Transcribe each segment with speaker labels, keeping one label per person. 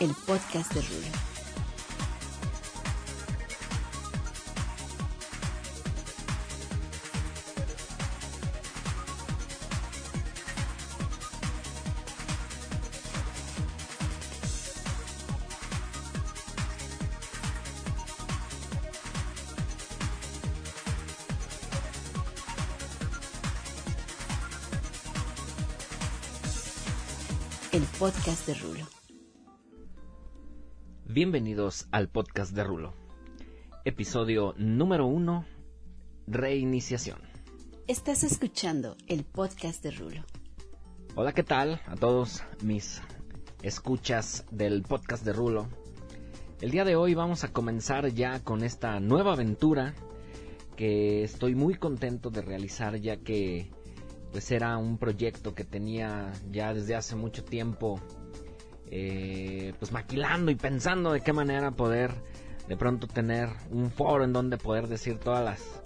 Speaker 1: el podcast de Rulo. El podcast de Rulo.
Speaker 2: Bienvenidos al podcast de Rulo. Episodio número uno, reiniciación.
Speaker 1: Estás escuchando el podcast de Rulo.
Speaker 2: Hola, ¿qué tal a todos mis escuchas del podcast de Rulo? El día de hoy vamos a comenzar ya con esta nueva aventura que estoy muy contento de realizar ya que pues era un proyecto que tenía ya desde hace mucho tiempo eh, pues maquilando y pensando de qué manera poder de pronto tener un foro en donde poder decir todas las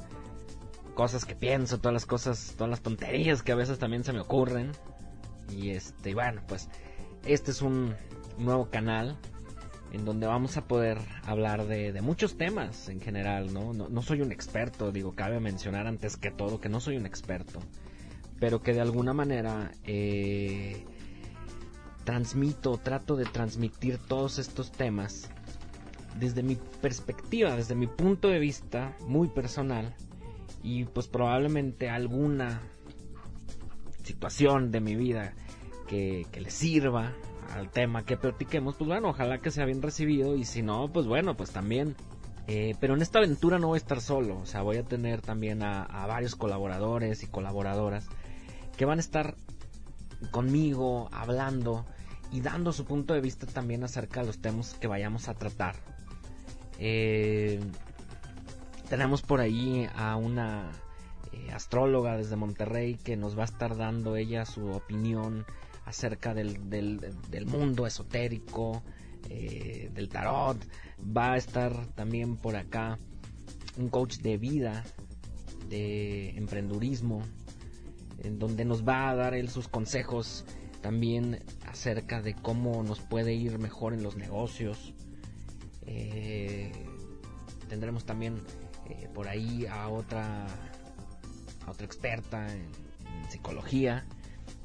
Speaker 2: cosas que pienso, todas las cosas, todas las tonterías que a veces también se me ocurren. Y este, bueno, pues este es un nuevo canal en donde vamos a poder hablar de, muchos temas en general, ¿no? ¿no? soy un experto, digo, cabe mencionar antes que todo que no soy un experto, pero que de alguna manera eh, transmito, trato de transmitir todos estos temas desde mi perspectiva, desde mi punto de vista muy personal y pues probablemente alguna situación de mi vida que, que le sirva al tema que platiquemos, pues bueno, ojalá que sea bien recibido y si no, pues bueno, pues también. Eh, pero en esta aventura no voy a estar solo, o sea, voy a tener también a, a varios colaboradores y colaboradoras que van a estar conmigo hablando y dando su punto de vista también acerca de los temas que vayamos a tratar. Eh, tenemos por ahí a una eh, astróloga desde Monterrey que nos va a estar dando ella su opinión acerca del, del, mundo esotérico, eh, del tarot. Va a estar también por acá un coach de vida, de emprendurismo, en donde nos va a dar él sus consejos también acerca de cómo nos puede ir mejor en los negocios. Eh, tendremos también eh, por ahí a otra, a otra experta en, psicología,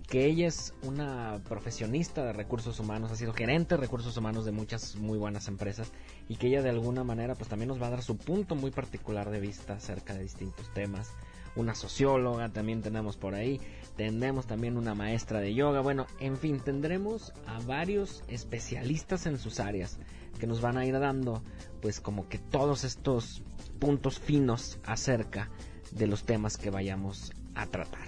Speaker 2: que ella es una profesionista de recursos humanos, ha sido gerente de recursos humanos de muchas muy buenas empresas y que ella de alguna manera pues también nos va a dar su punto muy particular de vista acerca de distintos temas una socióloga también tenemos por ahí, tendremos también una maestra de yoga, bueno, en fin, tendremos a varios especialistas en sus áreas que nos van a ir dando pues como que todos estos puntos finos acerca de los temas que vayamos a tratar.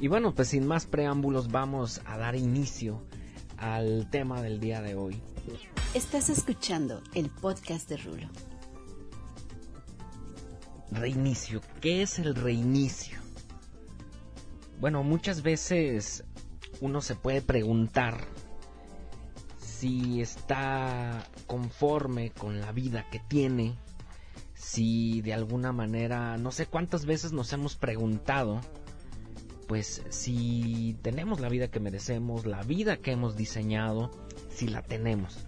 Speaker 2: Y bueno, pues sin más preámbulos vamos a dar inicio al tema del día de hoy.
Speaker 1: Estás escuchando el podcast de Rulo.
Speaker 2: Reinicio. ¿Qué es el reinicio? Bueno, muchas veces uno se puede preguntar si está conforme con la vida que tiene, si de alguna manera, no sé cuántas veces nos hemos preguntado, pues si tenemos la vida que merecemos, la vida que hemos diseñado, si la tenemos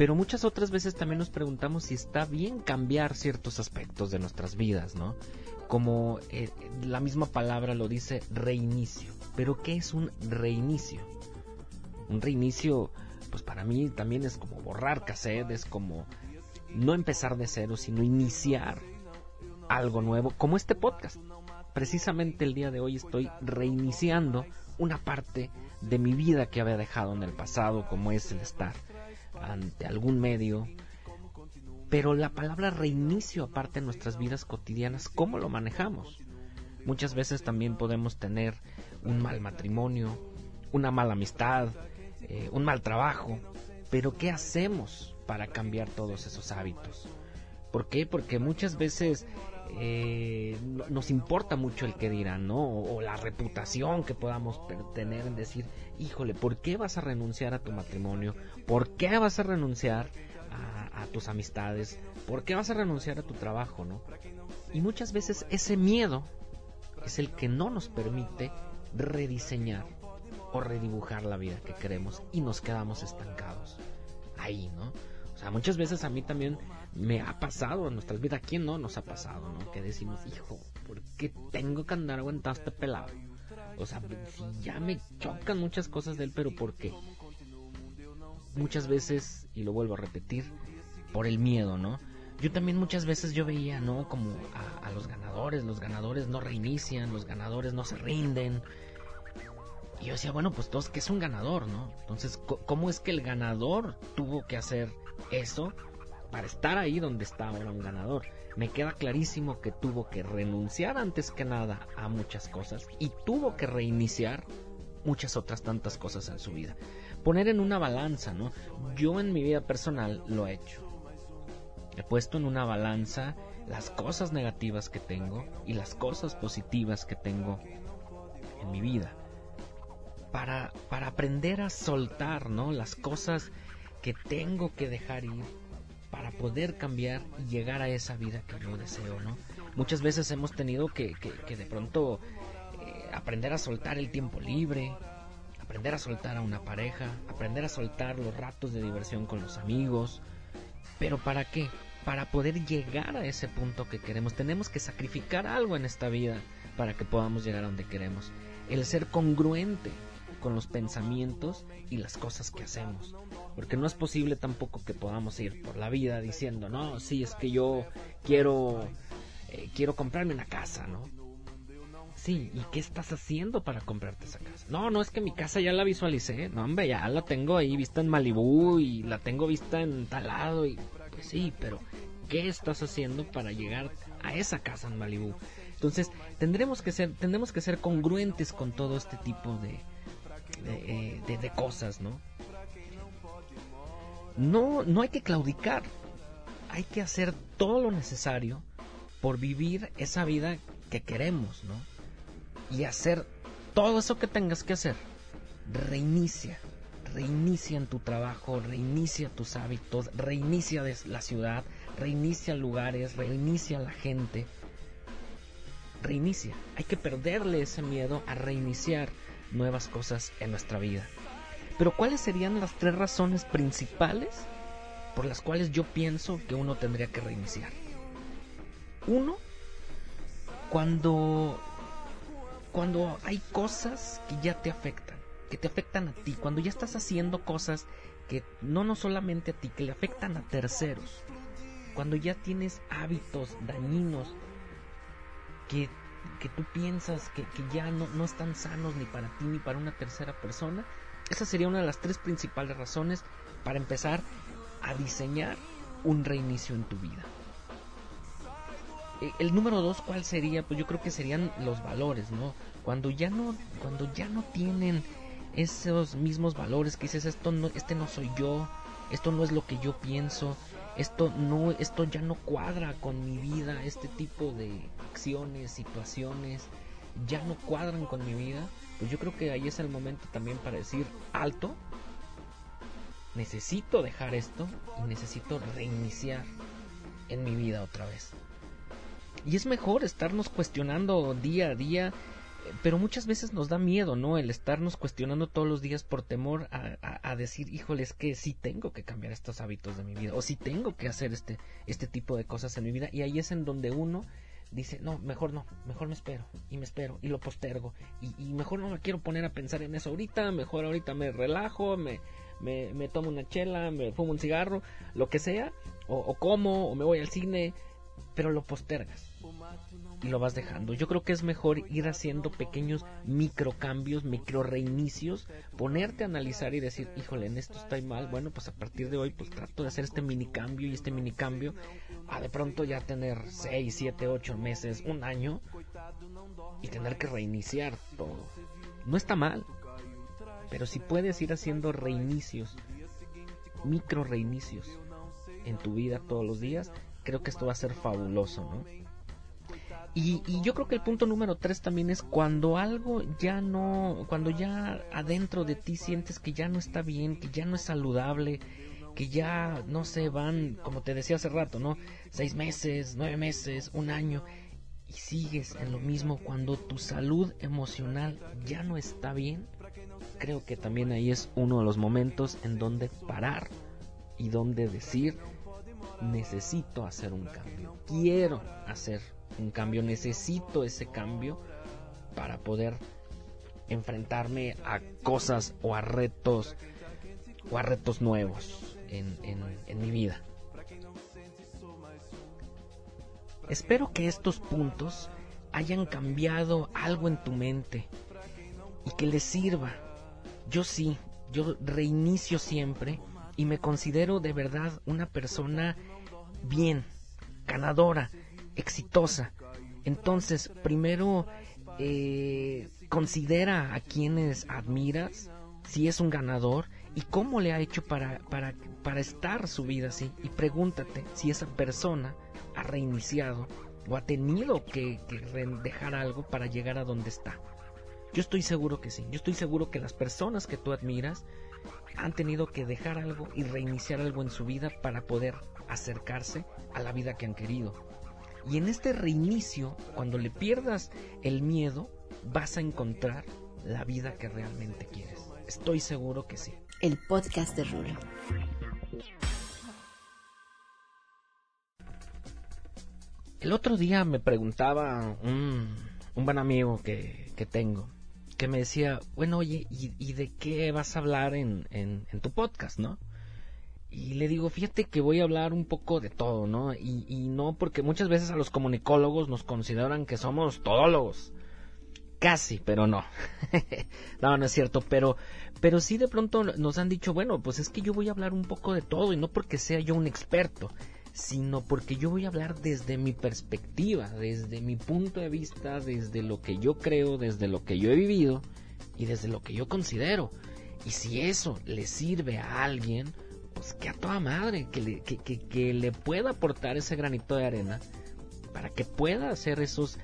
Speaker 2: pero muchas otras veces también nos preguntamos si está bien cambiar ciertos aspectos de nuestras vidas, ¿no? Como eh, la misma palabra lo dice, reinicio. Pero ¿qué es un reinicio? Un reinicio, pues para mí también es como borrar cassette, es como no empezar de cero, sino iniciar algo nuevo, como este podcast. Precisamente el día de hoy estoy reiniciando una parte de mi vida que había dejado en el pasado, como es el estar ante algún medio. Pero la palabra reinicio aparte en nuestras vidas cotidianas, ¿cómo lo manejamos? Muchas veces también podemos tener un mal matrimonio, una mala amistad, eh, un mal trabajo. Pero ¿qué hacemos para cambiar todos esos hábitos? ¿Por qué? Porque muchas veces eh, nos importa mucho el que dirán, ¿no? O, la reputación que podamos tener en decir, híjole, ¿por qué vas a renunciar a tu matrimonio? ¿Por qué vas a renunciar a, tus amistades? ¿Por qué vas a renunciar a tu trabajo, no? Y muchas veces ese miedo es el que no nos permite rediseñar o redibujar la vida que queremos y nos quedamos estancados ahí, ¿no? O sea, muchas veces a mí también me ha pasado en nuestras vidas. ¿A quién no nos ha pasado, no? Que decimos, hijo, ¿por qué tengo que andar aguantando este pelado? O sea, ya me chocan muchas cosas de él, pero ¿por qué? Muchas veces, y lo vuelvo a repetir, por el miedo, ¿no? Yo también muchas veces yo veía, ¿no? Como a, a los ganadores, los ganadores no reinician, los ganadores no se rinden. Y yo decía, bueno, pues todos que es un ganador, ¿no? Entonces, ¿cómo es que el ganador tuvo que hacer eso para estar ahí donde está ahora un ganador. Me queda clarísimo que tuvo que renunciar antes que nada a muchas cosas y tuvo que reiniciar muchas otras tantas cosas en su vida. Poner en una balanza, ¿no? Yo en mi vida personal lo he hecho. He puesto en una balanza las cosas negativas que tengo y las cosas positivas que tengo en mi vida. Para, para aprender a soltar, ¿no? Las cosas que tengo que dejar ir para poder cambiar y llegar a esa vida que yo deseo, ¿no? Muchas veces hemos tenido que, que, de pronto eh, aprender a soltar el tiempo libre, aprender a soltar a una pareja, aprender a soltar los ratos de diversión con los amigos. Pero ¿para qué? Para poder llegar a ese punto que queremos, tenemos que sacrificar algo en esta vida para que podamos llegar a donde queremos. El ser congruente con los pensamientos y las cosas que hacemos. Porque no es posible tampoco que podamos ir por la vida diciendo, no, sí, es que yo quiero, eh, quiero comprarme una casa, ¿no? Sí, ¿y qué estás haciendo para comprarte esa casa? No, no es que mi casa ya la visualicé, no, hombre, ya la tengo ahí vista en Malibú y la tengo vista en tal lado y pues sí, pero ¿qué estás haciendo para llegar a esa casa en Malibú? Entonces, tendremos que ser tendremos que ser congruentes con todo este tipo de, eh, de, cosas, ¿no? No, no hay que claudicar, hay que hacer todo lo necesario por vivir esa vida que queremos, ¿no? Y hacer todo eso que tengas que hacer. Reinicia, reinicia en tu trabajo, reinicia tus hábitos, reinicia la ciudad, reinicia lugares, reinicia la gente. Reinicia. Hay que perderle ese miedo a reiniciar nuevas cosas en nuestra vida. Pero ¿cuáles serían las tres razones principales por las cuales yo pienso que uno tendría que reiniciar? Uno, cuando cuando hay cosas que ya te afectan, que te afectan a ti, cuando ya estás haciendo cosas que no no solamente a ti, que le afectan a terceros. Cuando ya tienes hábitos dañinos que que tú piensas que, ya no, no están sanos ni para ti ni para una tercera persona, esa sería una de las tres principales razones para empezar a diseñar un reinicio en tu vida. E, el número dos, ¿cuál sería? Pues yo creo que serían los valores, ¿no? Cuando ya no, cuando ya no tienen esos mismos valores que dices esto no, este no soy yo, esto no es lo que yo pienso, esto no esto ya no cuadra con mi vida este tipo de acciones situaciones ya no cuadran con mi vida pues yo creo que ahí es el momento también para decir alto necesito dejar esto y necesito reiniciar en mi vida otra vez. Y es mejor estarnos cuestionando día a día pero muchas veces nos da miedo, ¿no? El estarnos cuestionando todos los días por temor a, decir, híjole, es que sí tengo que cambiar estos hábitos de mi vida, o sí tengo que hacer este, este tipo de cosas en mi vida, y ahí es en donde uno dice, no, mejor no, mejor me espero, y me espero, y lo postergo, y, mejor no me quiero poner a pensar en eso ahorita, mejor ahorita me relajo, me, me, me tomo una chela, me fumo un cigarro, lo que sea, o, o como, o me voy al cine, pero lo postergas y lo vas dejando. Yo creo que es mejor ir haciendo pequeños microcambios, micro reinicios, ponerte a analizar y decir, híjole, en esto estoy mal, bueno, pues a partir de hoy pues trato de hacer este mini cambio y este mini cambio a de pronto ya tener 6, 7, 8 meses, un año y tener que reiniciar todo. No está mal. pero si puedes ir haciendo reinicios, micro reinicios en tu vida todos los días, creo que esto va a ser fabuloso, ¿no? Y, y, yo creo que el punto número tres también es cuando algo ya no, cuando ya adentro de ti sientes que ya no está bien, que ya no es saludable, que ya no se van, como te decía hace rato, ¿no? Seis meses, nueve meses, un año, y sigues en lo mismo cuando tu salud emocional ya no está bien, creo que también ahí es uno de los momentos en donde parar y donde decir, necesito hacer un cambio, quiero hacer un cambio, necesito ese cambio para poder enfrentarme a cosas o a retos o a retos nuevos en, en mi vida. Espero que estos puntos hayan cambiado algo en tu mente y que les sirva. Yo sí, yo reinicio siempre y me considero de verdad una persona bien, ganadora, exitosa. Entonces, primero eh, considera a quienes admiras, si es un ganador y cómo le ha hecho para, para, para estar su vida así. Y pregúntate si esa persona ha reiniciado o ha tenido que, que dejar algo para llegar a donde está. Yo estoy seguro que sí. Yo estoy seguro que las personas que tú admiras han tenido que dejar algo y reiniciar algo en su vida para poder acercarse a la vida que han querido. Y en este reinicio, cuando le pierdas el miedo, vas a encontrar la vida que realmente quieres. Estoy seguro que sí.
Speaker 1: El podcast de Rulo.
Speaker 2: El otro día me preguntaba un, un buen amigo que, que, tengo, que me decía, bueno, oye, ¿y, y de qué vas a hablar en, en, en tu podcast, no? Y le digo, fíjate que voy a hablar un poco de todo, ¿no? Y, y, no porque muchas veces a los comunicólogos nos consideran que somos todólogos. Casi, pero no. no, no es cierto, pero, pero sí de pronto nos han dicho, bueno, pues es que yo voy a hablar un poco de todo y no porque sea yo un experto, sino porque yo voy a hablar desde mi perspectiva, desde mi punto de vista, desde lo que yo creo, desde lo que yo he vivido y desde lo que yo considero. Y si eso le sirve a alguien, que a toda madre, que le, que, que, le pueda aportar ese granito de arena para que pueda hacer esos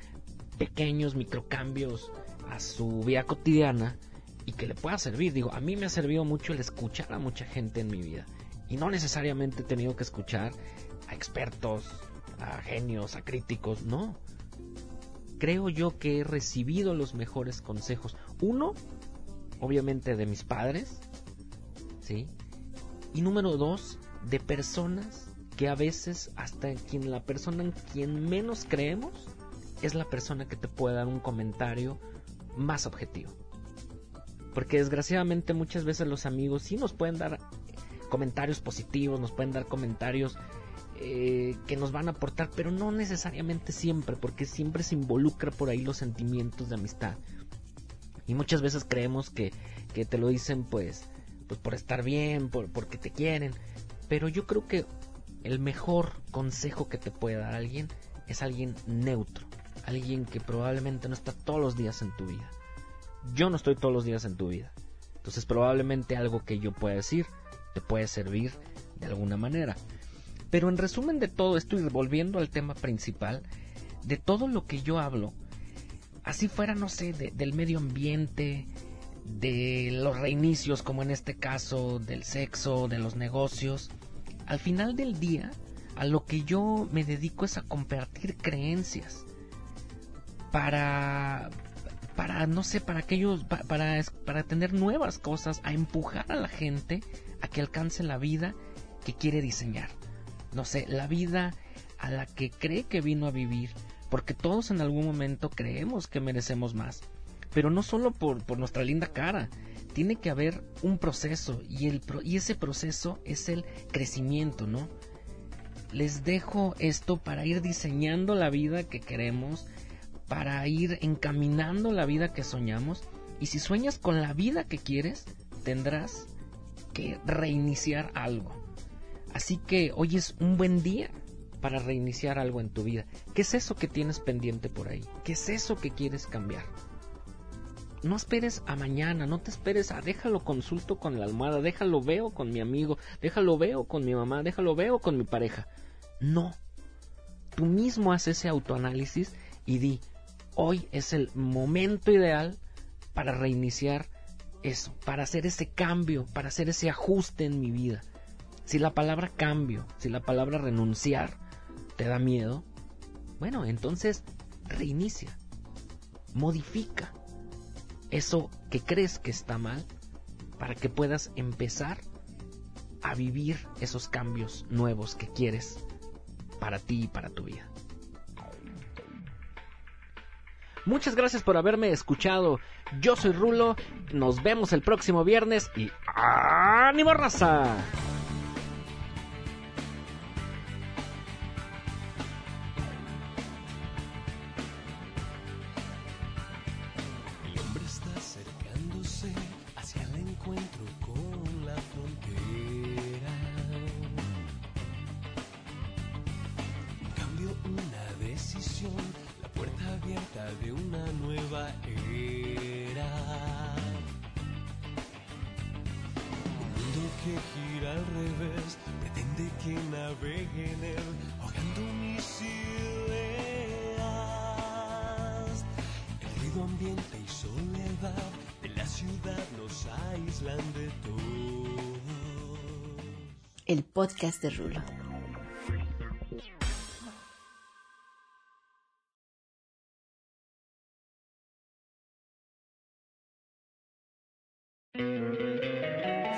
Speaker 2: pequeños microcambios a su vida cotidiana y que le pueda servir. Digo, a mí me ha servido mucho el escuchar a mucha gente en mi vida. Y no necesariamente he tenido que escuchar a expertos, a genios, a críticos, no. Creo yo que he recibido los mejores consejos. Uno, obviamente de mis padres, ¿sí? Y número dos, de personas que a veces hasta quien la persona en quien menos creemos es la persona que te puede dar un comentario más objetivo. Porque desgraciadamente muchas veces los amigos sí nos pueden dar comentarios positivos, nos pueden dar comentarios eh, que nos van a aportar, pero no necesariamente siempre, porque siempre se involucra por ahí los sentimientos de amistad. Y muchas veces creemos que, que te lo dicen pues pues por estar bien, por, porque te quieren. Pero yo creo que el mejor consejo que te puede dar alguien es alguien neutro, alguien que probablemente no está todos los días en tu vida. Yo no estoy todos los días en tu vida. Entonces probablemente algo que yo pueda decir te puede servir de alguna manera. Pero en resumen de todo esto y volviendo al tema principal, de todo lo que yo hablo, así fuera, no sé, del medio ambiente, de los reinicios, como en este caso, del sexo, de los negocios. Al final del día, a lo que yo me dedico es a compartir creencias para para no sé para aquellos para, para tener nuevas cosas a empujar a la gente a que alcance la vida que quiere diseñar no sé la vida a la que cree que vino a vivir porque todos en algún momento creemos que merecemos más pero no solo por, por nuestra linda cara. Tiene que haber un proceso y, el, y ese proceso es el crecimiento, ¿no? Les dejo esto para ir diseñando la vida que queremos, para ir encaminando la vida que soñamos. Y si sueñas con la vida que quieres, tendrás que reiniciar algo. Así que hoy es un buen día para reiniciar algo en tu vida. ¿Qué es eso que tienes pendiente por ahí? ¿Qué es eso que quieres cambiar? No esperes a mañana, no te esperes a déjalo consulto con la almohada, déjalo veo con mi amigo, déjalo veo con mi mamá, déjalo veo con mi pareja. No. Tú mismo haces ese autoanálisis y di, hoy es el momento ideal para reiniciar eso, para hacer ese cambio, para hacer ese ajuste en mi vida. Si la palabra cambio, si la palabra renunciar te da miedo, bueno, entonces reinicia, modifica eso que crees que está mal para que puedas empezar a vivir esos cambios nuevos que quieres para ti y para tu vida. Muchas gracias por haberme escuchado. Yo soy Rulo. Nos vemos el próximo viernes y ¡Ánimo raza!
Speaker 3: De una nueva era. Un mundo que gira al revés, pretende que navegue en él, ahogando mis ideas. El ruido ambiente y soledad de la ciudad nos aíslan de todo.
Speaker 1: El podcast de Rulo.